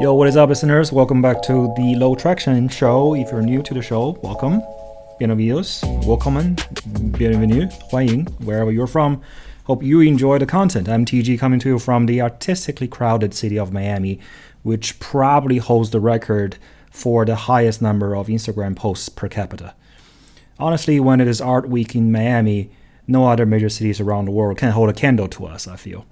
Yo, what is up, listeners? Welcome back to the Low Traction Show. If you're new to the show, welcome. Bienvenidos, welcome, bienvenue, 欢迎, wherever you're from. Hope you enjoy the content. I'm TG coming to you from the artistically crowded city of Miami, which probably holds the record for the highest number of Instagram posts per capita. Honestly, when it is Art Week in Miami, no other major cities around the world can hold a candle to us, I feel.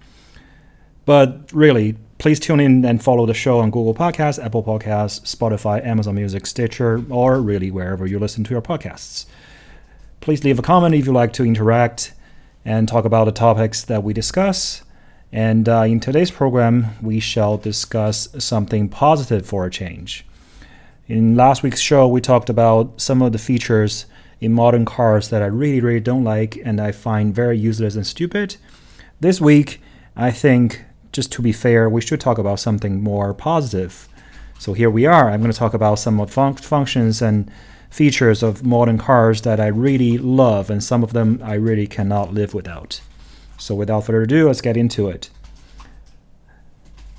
But really, please tune in and follow the show on Google Podcasts, Apple Podcasts, Spotify, Amazon Music, Stitcher, or really wherever you listen to your podcasts. Please leave a comment if you like to interact and talk about the topics that we discuss. And uh, in today's program, we shall discuss something positive for a change. In last week's show, we talked about some of the features in modern cars that I really, really don't like and I find very useless and stupid. This week, I think just to be fair, we should talk about something more positive. So here we are. I'm going to talk about some of fun- functions and features of modern cars that I really love, and some of them I really cannot live without. So without further ado, let's get into it.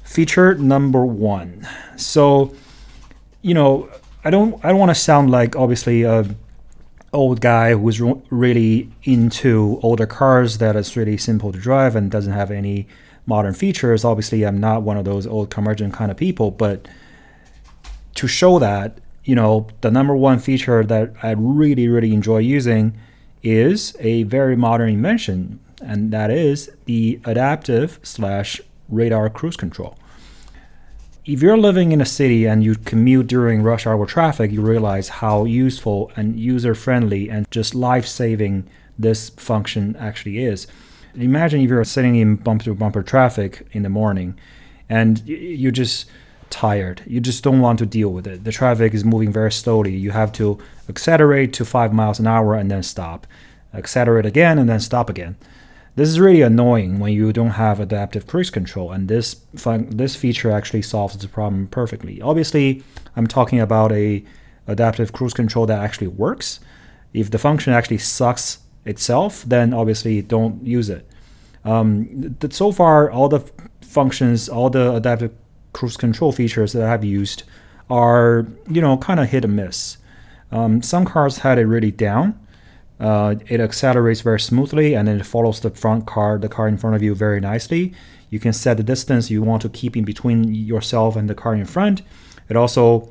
Feature number one. So, you know, I don't I don't want to sound like obviously a old guy who's really into older cars that is really simple to drive and doesn't have any modern features. Obviously, I'm not one of those old curmudgeon kind of people, but to show that, you know, the number one feature that I really, really enjoy using is a very modern invention, and that is the adaptive slash radar cruise control. If you're living in a city and you commute during rush hour traffic, you realize how useful and user friendly and just life saving this function actually is. Imagine if you're sitting in bumper to bumper traffic in the morning and you're just tired. You just don't want to deal with it. The traffic is moving very slowly. You have to accelerate to five miles an hour and then stop, accelerate again and then stop again. This is really annoying when you don't have adaptive cruise control, and this fun- this feature actually solves the problem perfectly. Obviously, I'm talking about a adaptive cruise control that actually works. If the function actually sucks itself, then obviously don't use it. Um, so far, all the functions, all the adaptive cruise control features that I've used are, you know, kind of hit and miss. Um, some cars had it really down. Uh, it accelerates very smoothly and then it follows the front car, the car in front of you, very nicely. You can set the distance you want to keep in between yourself and the car in front. It also,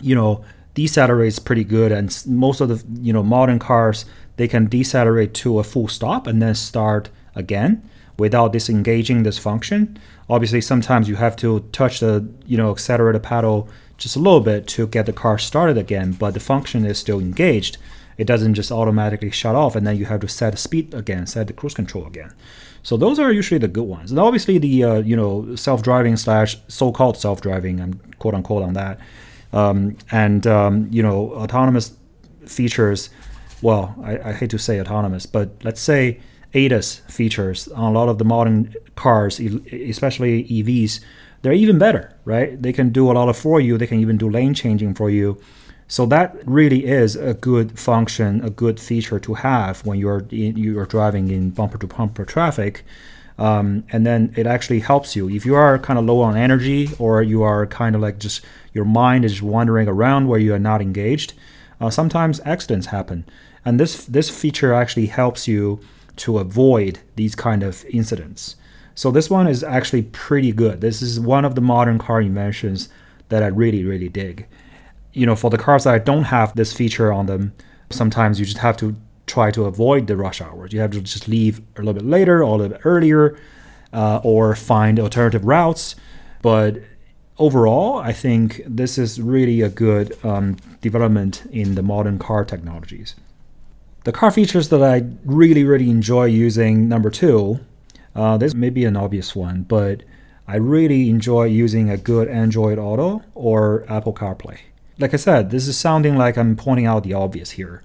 you know, decelerates pretty good, and most of the you know modern cars they can decelerate to a full stop and then start again without disengaging this function. Obviously, sometimes you have to touch the you know accelerator pedal just a little bit to get the car started again, but the function is still engaged. It doesn't just automatically shut off, and then you have to set the speed again, set the cruise control again. So those are usually the good ones. And obviously, the uh, you know self-driving slash so-called self-driving, I'm quote unquote on that, um, and um, you know autonomous features well, I, I hate to say autonomous, but let's say ADAS features on a lot of the modern cars, especially EVs, they're even better, right? They can do a lot of for you. They can even do lane changing for you. So that really is a good function, a good feature to have when you're you're driving in bumper to bumper traffic. Um, and then it actually helps you if you are kind of low on energy or you are kind of like just your mind is wandering around where you are not engaged. Uh, sometimes accidents happen and this this feature actually helps you to avoid these kind of incidents. So this one is actually pretty good. This is one of the modern car inventions that I really really dig. You know, for the cars that don't have this feature on them, sometimes you just have to try to avoid the rush hours. You have to just leave a little bit later or a little bit earlier, uh, or find alternative routes. But overall, I think this is really a good um, development in the modern car technologies. The car features that I really, really enjoy using, number two, uh, this may be an obvious one, but I really enjoy using a good Android Auto or Apple CarPlay. Like I said, this is sounding like I'm pointing out the obvious here,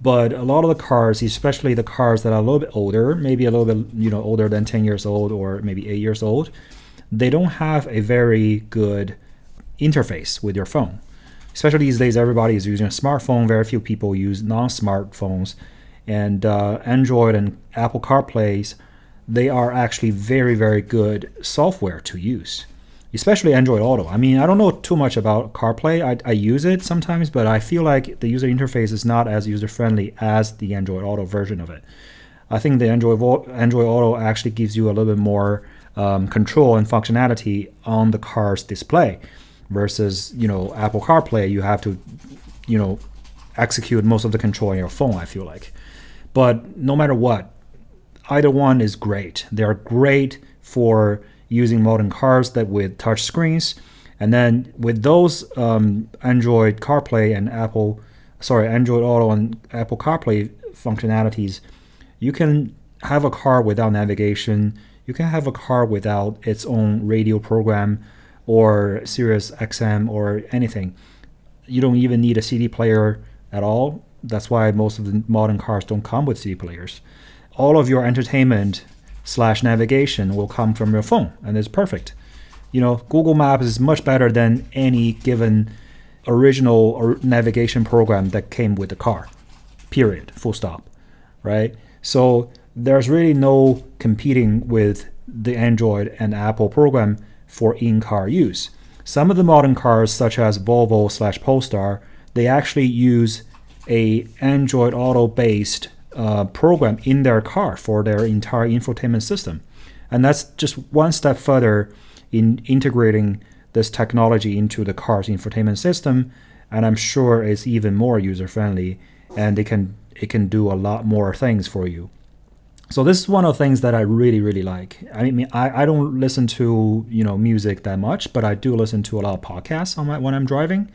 but a lot of the cars, especially the cars that are a little bit older, maybe a little bit you know older than 10 years old or maybe 8 years old, they don't have a very good interface with your phone especially these days, everybody is using a smartphone. Very few people use non-smartphones, and uh, Android and Apple CarPlays, they are actually very, very good software to use. especially Android Auto. I mean, I don't know too much about CarPlay. I, I use it sometimes, but I feel like the user interface is not as user friendly as the Android Auto version of it. I think the Android Android Auto actually gives you a little bit more um, control and functionality on the car's display, versus you know Apple CarPlay. You have to, you know, execute most of the control on your phone. I feel like, but no matter what, either one is great. They are great for using modern cars that with touch screens. And then with those um, Android CarPlay and Apple, sorry, Android Auto and Apple CarPlay functionalities, you can have a car without navigation. You can have a car without its own radio program or Sirius XM or anything. You don't even need a CD player at all. That's why most of the modern cars don't come with CD players. All of your entertainment slash navigation will come from your phone, and it's perfect. You know, Google Maps is much better than any given original or navigation program that came with the car. Period. Full stop. Right? So there's really no competing with the Android and Apple program for in-car use. Some of the modern cars, such as Volvo slash Polestar, they actually use a Android Auto based uh, program in their car for their entire infotainment system. And that's just one step further in integrating this technology into the car's infotainment system. And I'm sure it's even more user friendly and it can it can do a lot more things for you. So this is one of the things that I really, really like. I mean, I, I don't listen to you know music that much, but I do listen to a lot of podcasts on my, when I'm driving.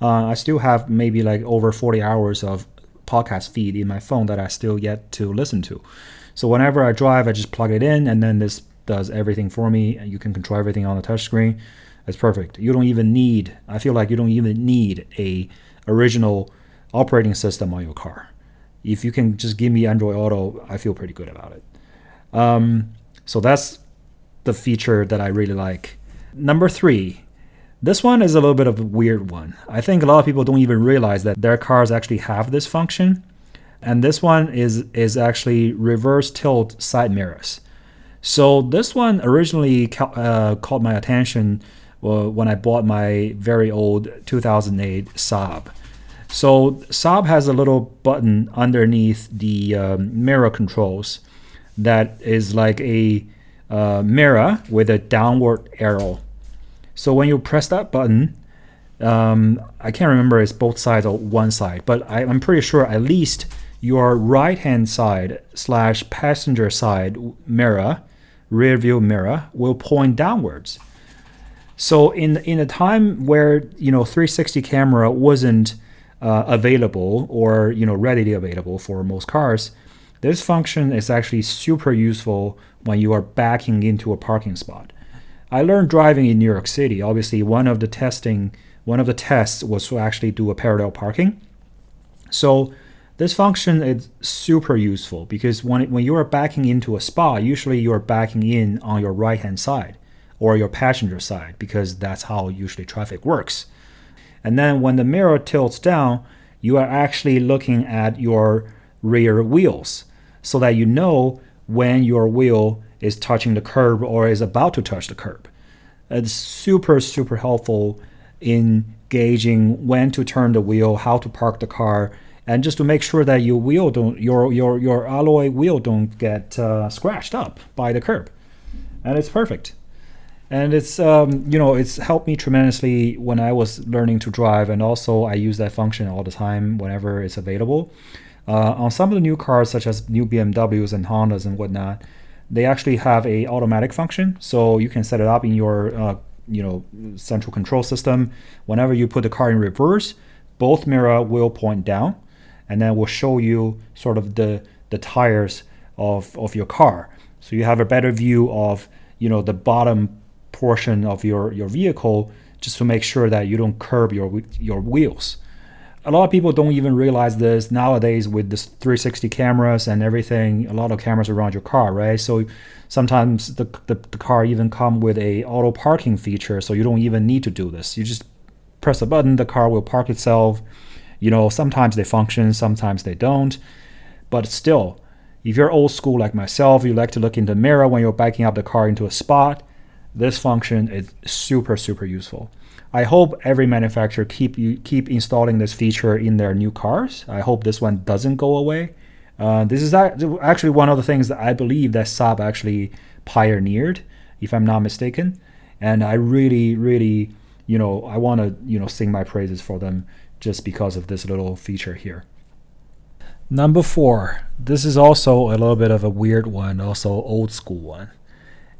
Uh, I still have maybe like over 40 hours of podcast feed in my phone that I still yet to listen to. So whenever I drive, I just plug it in, and then this does everything for me. You can control everything on the touchscreen. It's perfect. You don't even need. I feel like you don't even need a original operating system on your car. If you can just give me Android Auto, I feel pretty good about it. Um, so that's the feature that I really like. Number three, this one is a little bit of a weird one. I think a lot of people don't even realize that their cars actually have this function. And this one is is actually reverse tilt side mirrors. So this one originally ca- uh, caught my attention uh, when I bought my very old 2008 Saab. So Saab has a little button underneath the um, mirror controls that is like a uh, mirror with a downward arrow so when you press that button, um, I can't remember it's both sides or one side, but I, am pretty sure at least your right hand side slash passenger side mirror, rear view mirror, will point downwards. So in in a time where you know 360 camera wasn't uh, available or you know readily available for most cars, this function is actually super useful when you are backing into a parking spot. I learned driving in New York City. Obviously, one of the testing, one of the tests was to actually do a parallel parking. So this function is super useful because when, when you are backing into a spot, usually you are backing in on your right hand side or your passenger side because that's how usually traffic works. And then when the mirror tilts down, you are actually looking at your rear wheels so that you know when your wheel is touching the curb or is about to touch the curb. It's super, super helpful in gauging when to turn the wheel, how to park the car, and just to make sure that your wheel don't your your your alloy wheel don't get uh, scratched up by the curb, and it's perfect. And it's um, you know it's helped me tremendously when I was learning to drive, and also I use that function all the time whenever it's available. Uh, on some of the new cars, such as new BMWs and Hondas and whatnot, they actually have a automatic function, so you can set it up in your uh, you know central control system. Whenever you put the car in reverse, both mirror will point down, and then will show you sort of the the tires of of your car, so you have a better view of you know the bottom portion of your your vehicle, just to make sure that you don't curb your your wheels. A lot of people don't even realize this nowadays with this 360 cameras and everything a lot of cameras around your car right? So sometimes the, the, the, car even come with a auto parking feature so you don't even need to do this. You just press a button the car will park itself. You know sometimes they function sometimes they don't. But still if you're old school like myself you like to look in the mirror when you're backing up the car into a spot this function is super super useful. I hope every manufacturer keep keep installing this feature in their new cars. I hope this one doesn't go away. Uh, this is actually one of the things that I believe that Saab actually pioneered, if I'm not mistaken. And I really, really, you know, I want to, you know, sing my praises for them just because of this little feature here. Number four, this is also a little bit of a weird one, also old school one.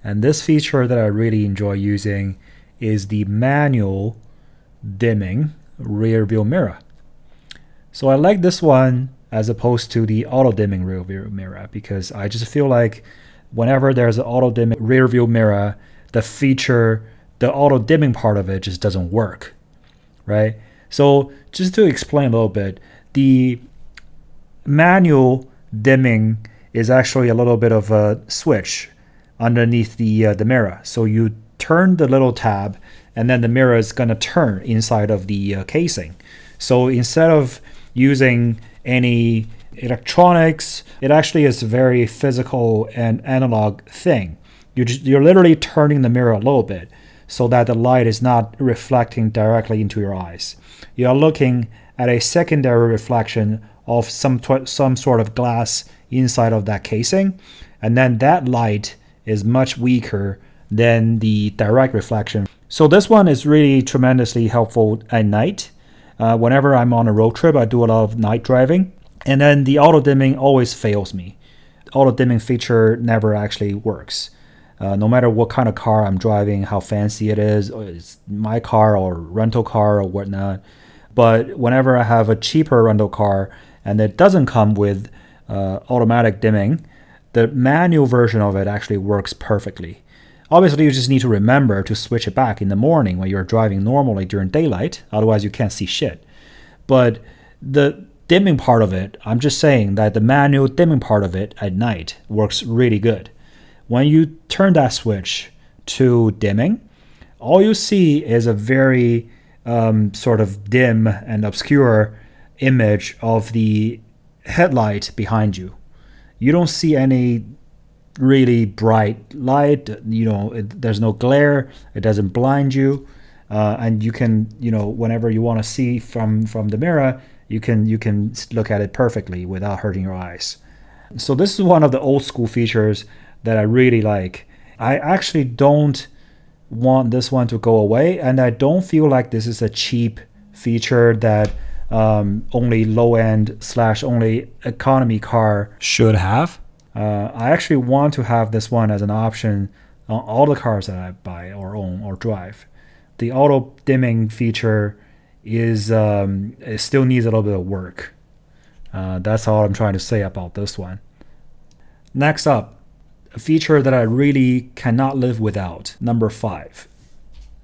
And this feature that I really enjoy using is the manual dimming rear view mirror. So I like this one as opposed to the auto dimming rear view mirror because I just feel like whenever there's an auto dimming rear view mirror, the feature, the auto dimming part of it just doesn't work, right? So just to explain a little bit, the manual dimming is actually a little bit of a switch underneath the uh, the mirror. So you turn the little tab, and then the mirror is gonna turn inside of the uh, casing. So instead of using any electronics, it actually is a very physical and analog thing. You're, just, you're literally turning the mirror a little bit so that the light is not reflecting directly into your eyes. You are looking at a secondary reflection of some some sort of glass inside of that casing, and then that light is much weaker than the direct reflection. So this one is really tremendously helpful at night. Uh, whenever I'm on a road trip, I do a lot of night driving, and then the auto dimming always fails me. Auto dimming feature never actually works. Uh, no matter what kind of car I'm driving, how fancy it is, it's my car or rental car or whatnot. But whenever I have a cheaper rental car and it doesn't come with uh, automatic dimming, the manual version of it actually works perfectly. Obviously, you just need to remember to switch it back in the morning when you're driving normally during daylight, otherwise, you can't see shit. But the dimming part of it, I'm just saying that the manual dimming part of it at night works really good. When you turn that switch to dimming, all you see is a very um, sort of dim and obscure image of the headlight behind you. You don't see any really bright light. You know, it, there's no glare. It doesn't blind you, uh, and you can, you know, whenever you want to see from from the mirror, you can you can look at it perfectly without hurting your eyes. So this is one of the old school features that I really like. I actually don't want this one to go away, and I don't feel like this is a cheap feature that um, only low end slash only economy car should have. Uh, I actually want to have this one as an option on all the cars that I buy or own or drive. The auto dimming feature is um, it still needs a little bit of work. Uh, that's all I'm trying to say about this one. Next up, a feature that I really cannot live without. Number five.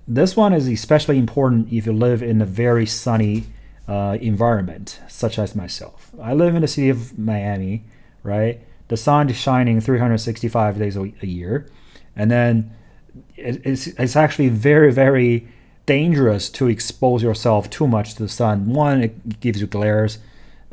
This one is especially important if you live in a very sunny uh, environment, such as myself. I live in the city of Miami, right? The sun is shining 365 days a year, and then it's, it's actually very, very dangerous to expose yourself too much to the sun. One, it gives you glares,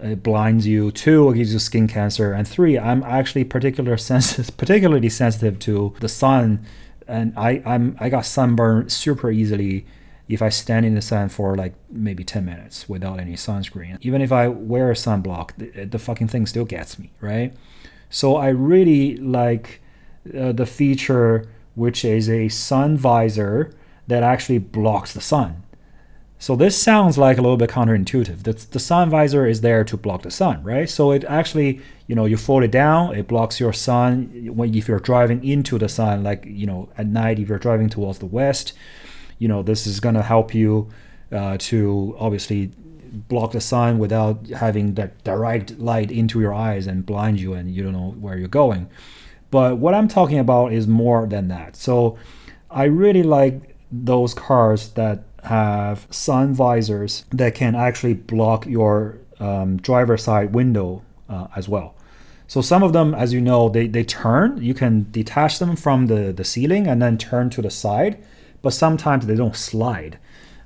it blinds you. Two, it gives you skin cancer. And three, I'm actually particular sensitive, particularly sensitive to the sun, and I I'm I got sunburned super easily if I stand in the sun for like maybe 10 minutes without any sunscreen. Even if I wear a sunblock, the, the fucking thing still gets me, right? So I really like uh, the feature which is a sun visor that actually blocks the sun. So this sounds like a little bit counterintuitive. The, the sun visor is there to block the sun, right? So it actually, you know, you fold it down, it blocks your sun when if you're driving into the sun, like you know, at night if you're driving towards the west, you know, this is gonna help you uh, to obviously block the sun without having that direct light into your eyes and blind you and you don't know where you're going. But what I'm talking about is more than that. So I really like those cars that have sun visors that can actually block your um, driver side window uh, as well. So some of them, as you know, they, they turn. You can detach them from the, the ceiling and then turn to the side, but sometimes they don't slide.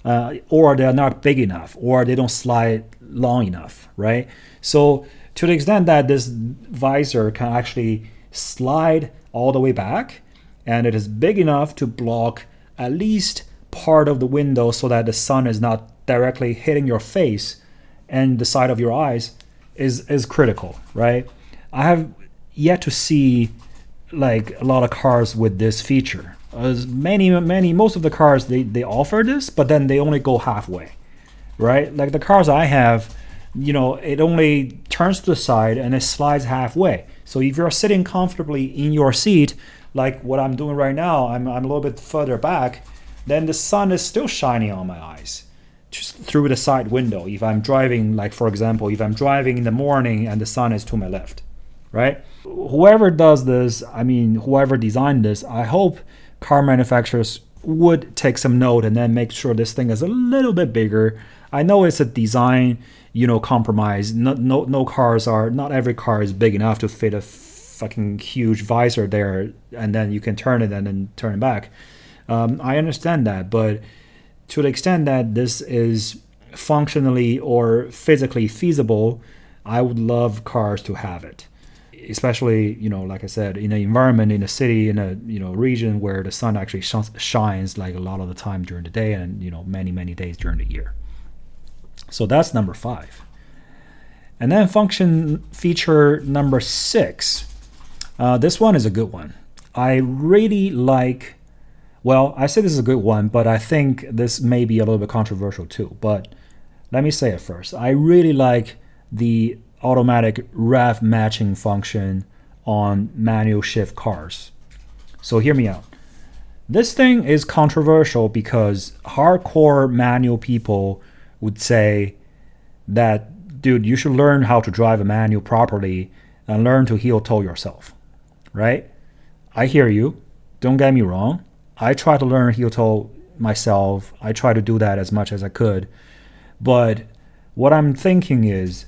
Uh, or they're not big enough, or they don't slide long enough, right? So to the extent that this visor can actually slide all the way back, and it is big enough to block at least part of the window so that the sun is not directly hitting your face and the side of your eyes is is critical, right? I have yet to see like a lot of cars with this feature. As many many most of the cars they they offer this, but then they only go halfway, right? Like the cars I have, you know, it only turns to the side and it slides halfway. So if you're sitting comfortably in your seat, like what I'm doing right now, I'm I'm a little bit further back, then the sun is still shining on my eyes just through the side window if i'm driving like for example if i'm driving in the morning and the sun is to my left right whoever does this i mean whoever designed this i hope car manufacturers would take some note and then make sure this thing is a little bit bigger. I know it's a design you know compromise. No no, no cars are not every car is big enough to fit a fucking huge visor there and then you can turn it and then turn it back. Um, i understand that but to the extent that this is functionally or physically feasible, I would love cars to have it. Especially, you know, like I said, in an environment in a city, in a you know region where the sun actually sh- shines like a lot of the time during the day, and you know many many days during the year. So that's number five. And then function feature number six. Uh, this one is a good one. I really like well, I say this is a good one, but I think this may be a little bit controversial too. But let me say it first. I really like the automatic rev matching function on manual shift cars. So hear me out. This thing is controversial because hardcore manual people would say that, dude, you should learn how to drive a manual properly and learn to heel toe yourself, right? I hear you. Don't get me wrong. I try to learn heel toe myself. I try to do that as much as I could. But what I'm thinking is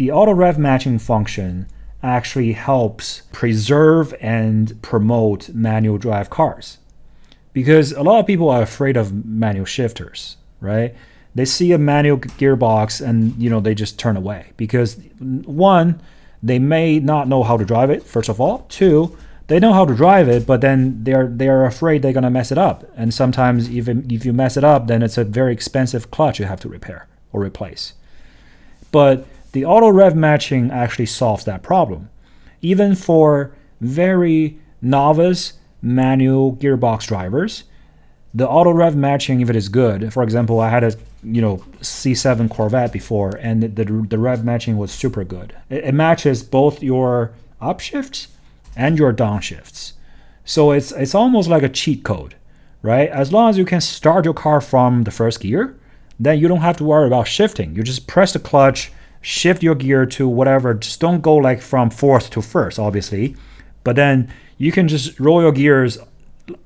the auto rev matching function actually helps preserve and promote manual drive cars. Because a lot of people are afraid of manual shifters, right? They see a manual gearbox and you know they just turn away because one, they may not know how to drive it first of all. Two, they know how to drive it, but then they're they're afraid they're gonna mess it up. And sometimes even if you mess it up, then it's a very expensive clutch you have to repair or replace. But the auto rev matching actually solves that problem. Even for very novice manual gearbox drivers, the auto rev matching, if it is good, for example, I had a you know C7 Corvette before, and the the, rev matching was super good. It, it matches both your upshifts and your downshifts. So it's it's almost like a cheat code, right? As long as you can start your car from the first gear, then you don't have to worry about shifting. You just press the clutch, shift your gear to whatever. Just don't go like from fourth to first, obviously, but then you can just roll your gears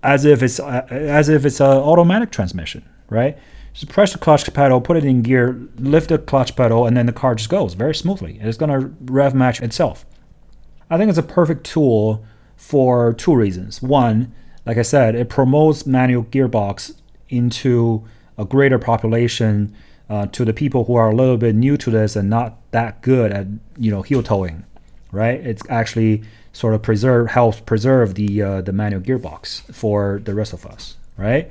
as if it's uh, as if it's an automatic transmission, right? Just press the clutch pedal, put it in gear, lift the clutch pedal, and then the car just goes very smoothly. It's gonna rev match itself. I think it's a perfect tool for two reasons. One, like I said, it promotes manual gearbox into a greater population uh, to the people who are a little bit new to this and not that good at you know heel toeing, right? It's actually sort of preserve helps preserve the uh, the manual gearbox for the rest of us, right?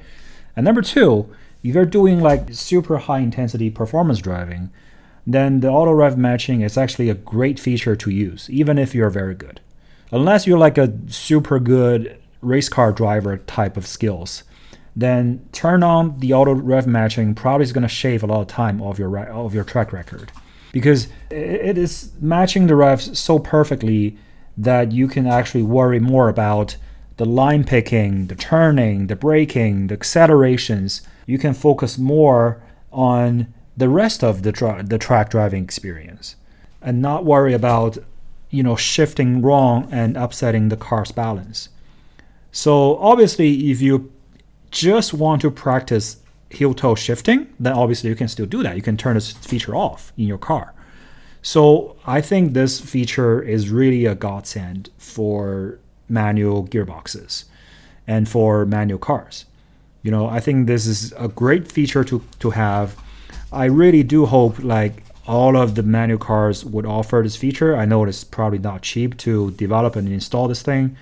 And number two, if you're doing like super high intensity performance driving, then the auto rev matching is actually a great feature to use, even if you're very good. Unless you're like a super good race car driver type of skills, then turn on the auto rev matching probably is going to shave a lot of time off your of your track record because it is matching the revs so perfectly that you can actually worry more about the line picking, the turning, the braking, the accelerations. You can focus more on the rest of the, tra- the track driving experience and not worry about you know shifting wrong and upsetting the car's balance so obviously if you just want to practice heel toe shifting then obviously you can still do that you can turn this feature off in your car so i think this feature is really a godsend for manual gearboxes and for manual cars you know i think this is a great feature to, to have I really do hope like all of the manual cars would offer this feature. I know it's probably not cheap to develop and install this thing.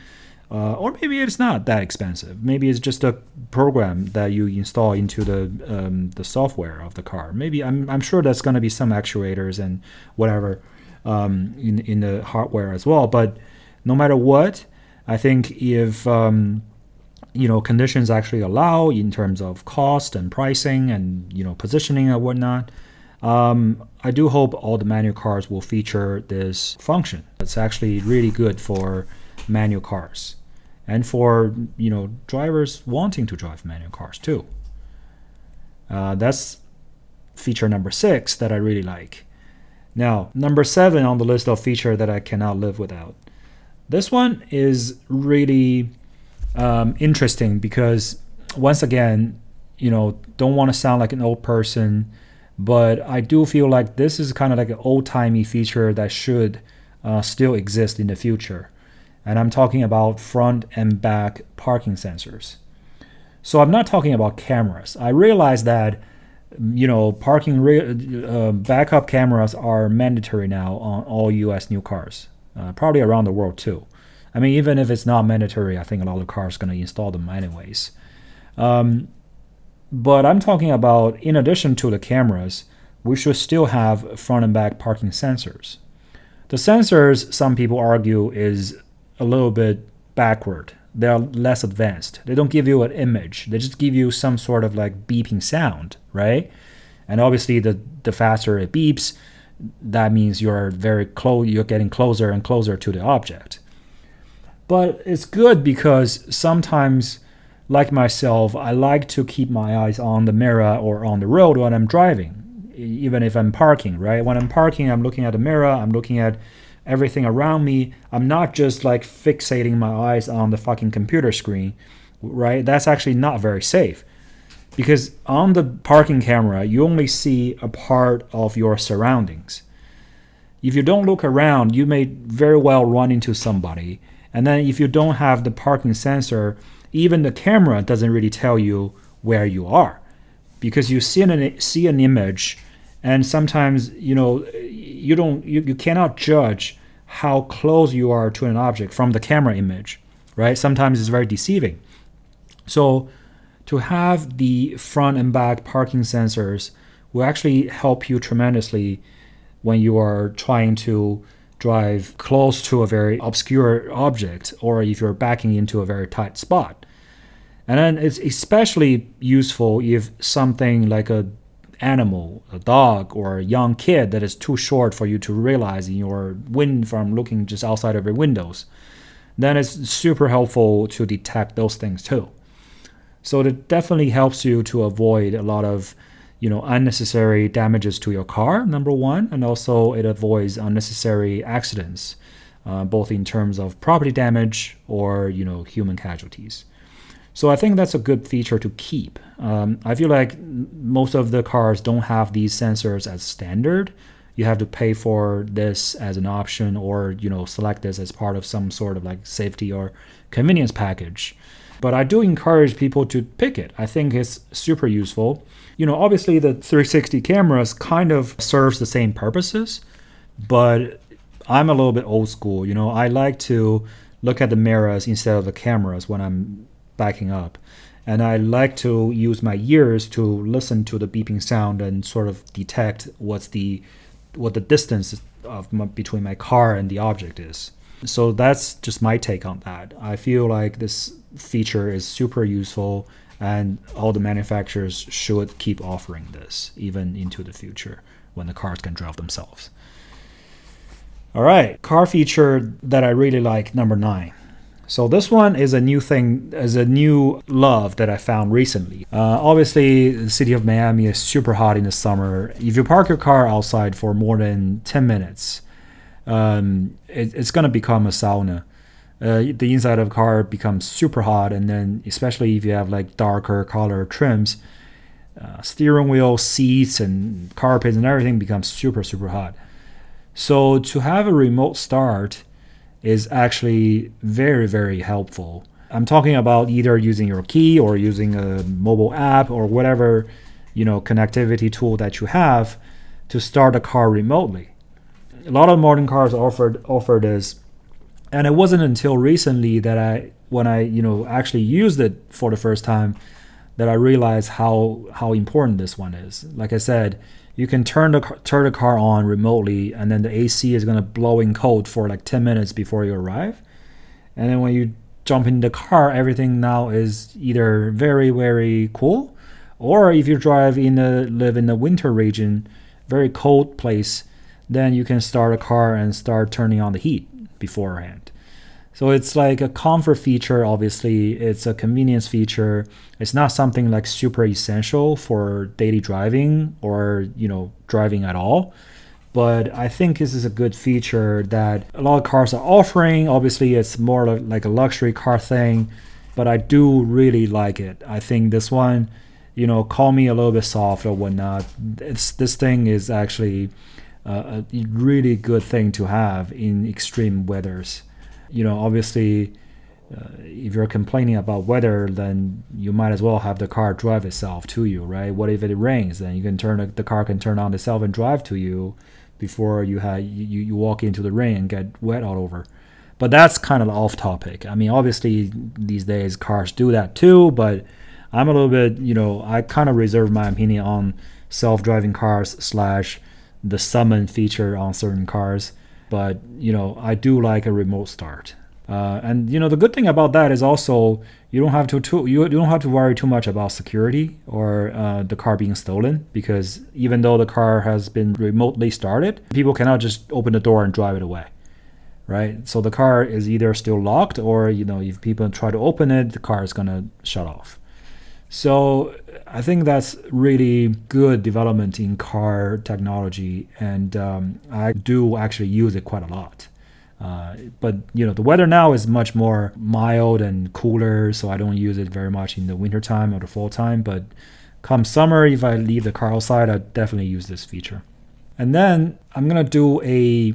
Uh, or maybe it's not that expensive. Maybe it's just a program that you install into the um, the software of the car. Maybe I'm, I'm sure that's going to be some actuators and whatever um, in in the hardware as well. But no matter what, I think if um, you know conditions actually allow in terms of cost and pricing and you know positioning and whatnot, um, I do hope all the manual cars will feature this function. It's actually really good for manual cars and for you know drivers wanting to drive manual cars too. Uh, that's feature number six that I really like. Now, number seven on the list of feature that I cannot live without. This one is really um, interesting because once again, you know, don't want to sound like an old person, but I do feel like this is kind of like an old timey feature that should uh, still exist in the future and I'm talking about front and back parking sensors. So I'm not talking about cameras. I realize that you know parking re- uh, backup cameras are mandatory now on all U.S. new cars, uh, probably around the world too. I mean, even if it's not mandatory, I think a lot of cars going to install them anyways. Um, but I'm talking about in addition to the cameras, we should still have front and back parking sensors. The sensors, some people argue, is a little bit backward. They are less advanced. They don't give you an image. They just give you some sort of like beeping sound, right? And obviously, the the faster it beeps, that means you're very close. You're getting closer and closer to the object. But it's good because sometimes, like myself, I like to keep my eyes on the mirror or on the road when I'm driving, even if I'm parking. Right? When I'm parking, I'm looking at the mirror. I'm looking at everything around me. I'm not just like fixating my eyes on the fucking computer screen, right? That's actually not very safe. Because on the parking camera, you only see a part of your surroundings. If you don't look around, you may very well run into somebody. And then if you don't have the parking sensor, even the camera doesn't really tell you where you are because you see an, see an image and sometimes you know you don't you, you cannot judge how close you are to an object from the camera image right? Sometimes it's very deceiving. So to have the front and back parking sensors will actually help you tremendously when you are trying to drive close to a very obscure object or if you're backing into a very tight spot. And then it's especially useful if something like a animal, a dog, or a young kid that is too short for you to realize in your wind from looking just outside of your windows, then it's super helpful to detect those things too. So it definitely helps you to avoid a lot of you know unnecessary damages to your car number one and also it avoids unnecessary accidents uh, both in terms of property damage or you know human casualties so I think that's a good feature to keep. Um, I feel like most of the cars don't have these sensors as standard. You have to pay for this as an option, or you know, select this as part of some sort of like safety or convenience package. But I do encourage people to pick it. I think it's super useful. You know, obviously the 360 cameras kind of serves the same purposes, but I'm a little bit old school. You know, I like to look at the mirrors instead of the cameras when I'm backing up. And I like to use my ears to listen to the beeping sound and sort of detect what's the what the distance of my, between my car and the object is. So that's just my take on that. I feel like this feature is super useful and all the manufacturers should keep offering this even into the future when the cars can drive themselves. All right, car feature that I really like number 9 so this one is a new thing, is a new love that I found recently. Uh, obviously, the city of Miami is super hot in the summer. If you park your car outside for more than 10 minutes, um, it, it's going to become a sauna. Uh, the inside of the car becomes super hot, and then especially if you have like darker color trims, uh, steering wheel, seats, and carpets and everything becomes super super hot. So to have a remote start is actually very, very helpful. I'm talking about either using your key or using a mobile app or whatever, you know, connectivity tool that you have to start a car remotely. A lot of modern cars offered offer this And it wasn't until recently that I, when I, you know, actually used it for the first time, that I realized how how important this one is. Like I said, you can turn the turn the car on remotely, and then the AC is gonna blow in cold for like 10 minutes before you arrive. And then when you jump in the car, everything now is either very very cool, or if you drive in the live in the winter region, very cold place, then you can start a car and start turning on the heat beforehand. So it's like a comfort feature, obviously. It's a convenience feature. It's not something like super essential for daily driving or, you know, driving at all. But I think this is a good feature that a lot of cars are offering. Obviously, it's more like a luxury car thing, but I do really like it. I think this one, you know, call me a little bit soft or whatnot. It's, this thing is actually uh, a really good thing to have in extreme weathers you know, obviously, uh, if you're complaining about weather, then you might as well have the car drive itself to you, right? What if it rains? Then you can turn the, car can turn on itself and drive to you before you have you, you walk into the rain and get wet all over. But that's kind of off topic. I mean, obviously these days cars do that too, but I'm a little bit, you know, I kind of reserve my opinion on self-driving cars slash the summon feature on certain cars but you know I do like a remote start. Uh, and you know the good thing about that is also you don't have to too, you, don't have to worry too much about security or uh, the car being stolen because even though the car has been remotely started, people cannot just open the door and drive it away, right? So the car is either still locked or you know if people try to open it, the car is gonna shut off. So I think that's really good development in car technology, and um, I do actually use it quite a lot. Uh, but you know the weather now is much more mild and cooler, so I don't use it very much in the wintertime or the fall time. But come summer, if I leave the car outside, I definitely use this feature. And then I'm gonna do a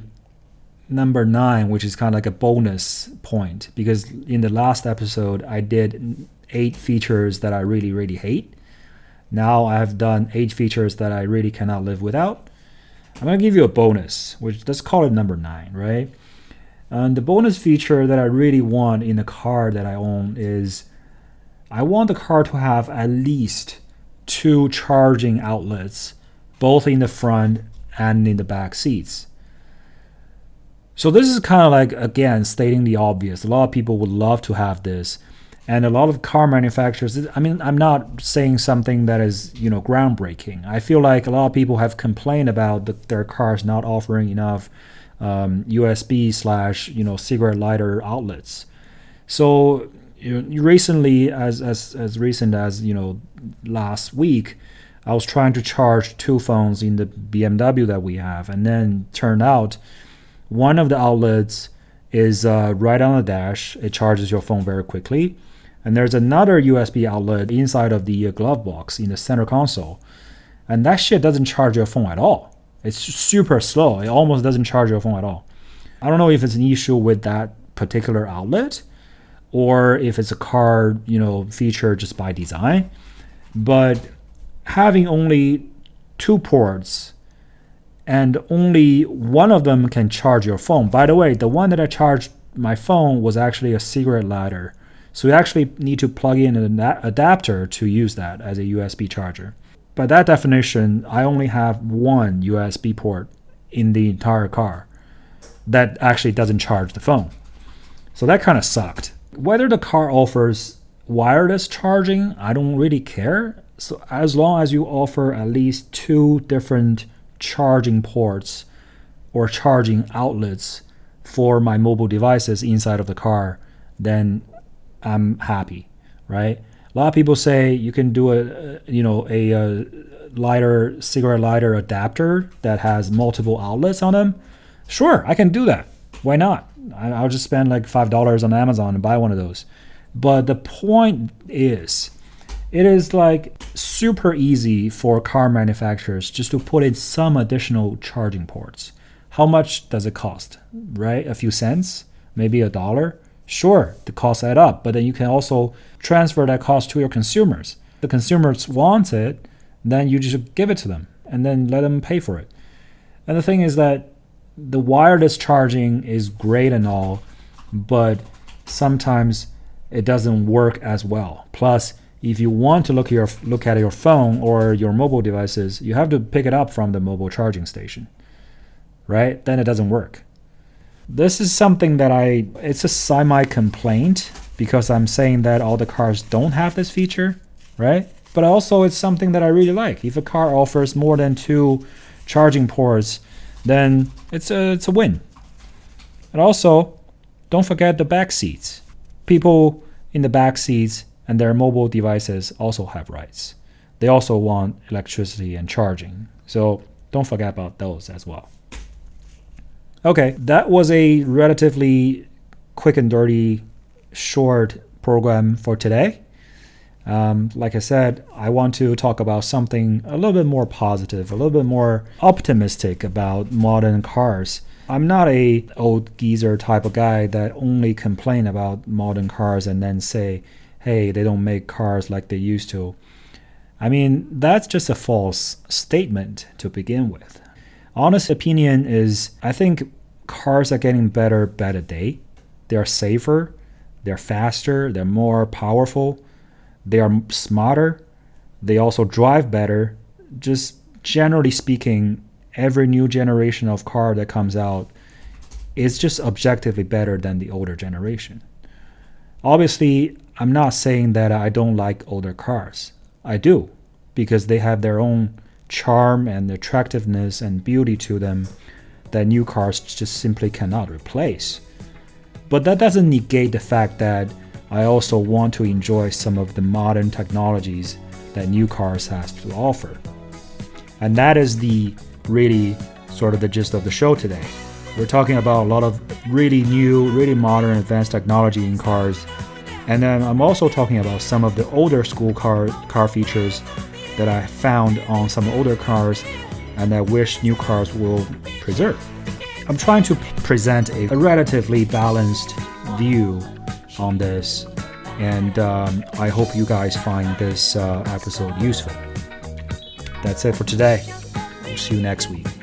number nine, which is kind of like a bonus point because in the last episode I did eight features that I really, really hate. Now I have done eight features that I really cannot live without. I'm going to give you a bonus, which let's call it number nine, right? And the bonus feature that I really want in the car that I own is I want the car to have at least two charging outlets, both in the front and in the back seats. So this is kind of like again stating the obvious. A lot of people would love to have this, and a lot of car manufacturers i mean i'm not saying something that is you know groundbreaking. I feel like a lot of people have complained about the, their cars not offering enough um, usb slash you know cigarette lighter outlets. So you know, recently as, as as recent as you know last week i was trying to charge two phones in the bmw that we have. And then turned out one of the outlets is uh, right on the dash. It charges your phone very quickly and there's another USB outlet inside of the uh, glove box in the center console. And that shit doesn't charge your phone at all. It's super slow. It almost doesn't charge your phone at all. I don't know if it's an issue with that particular outlet or if it's a car, you know, feature just by design. But having only two ports and only one of them can charge your phone. By the way, the one that I charged my phone was actually a cigarette lighter so you actually need to plug in an adapter to use that as a USB charger. By that definition, I only have one USB port in the entire car that actually doesn't charge the phone. So that kind of sucked. Whether the car offers wireless charging, I don't really care. So as long as you offer at least two different charging ports or charging outlets for my mobile devices inside of the car, then I'm happy, right? A lot of people say you can do a, you know, a, a lighter cigarette lighter adapter that has multiple outlets on them. Sure, I can do that. Why not? I'll just spend like five dollars on Amazon and buy one of those. But the point is, it is like super easy for car manufacturers just to put in some additional charging ports. How much does it cost? Right? A few cents, maybe a dollar. Sure, the costs add up, but then you can also transfer that cost to your consumers. The consumers want it, then you just give it to them and then let them pay for it. And the thing is that the wireless charging is great and all, but sometimes it doesn't work as well. Plus, if you want to look your look at your phone or your mobile devices, you have to pick it up from the mobile charging station. Right? Then it doesn't work. This is something that I it's a semi complaint because I'm saying that all the cars don't have this feature, right? But also it's something that I really like. If a car offers more than two charging ports, then it's a it's a win. And also, don't forget the back seats. People in the back seats and their mobile devices also have rights. They also want electricity and charging. So don't forget about those as well. Okay, that was a relatively quick and dirty, short program for today. Um, like I said, I want to talk about something a little bit more positive, a little bit more optimistic about modern cars. I'm not a old geezer type of guy that only complain about modern cars and then say, "Hey, they don't make cars like they used to." I mean, that's just a false statement to begin with. Honest opinion is I think cars are getting better by the day. They are safer, they're faster, they're more powerful, they are smarter, they also drive better. Just generally speaking, every new generation of car that comes out is just objectively better than the older generation. Obviously, I'm not saying that I don't like older cars. I do, because they have their own charm and attractiveness and beauty to them that new cars just simply cannot replace. But that doesn't negate the fact that I also want to enjoy some of the modern technologies that new cars has to offer. And that is the really sort of the gist of the show today. We're talking about a lot of really new, really modern advanced technology in cars. And then I'm also talking about some of the older school car car features that I found on some older cars and I wish new cars will preserve. I'm trying to present a, relatively balanced view on this, and um, I hope you guys find this uh, episode useful. That's it for today. We'll see you next week.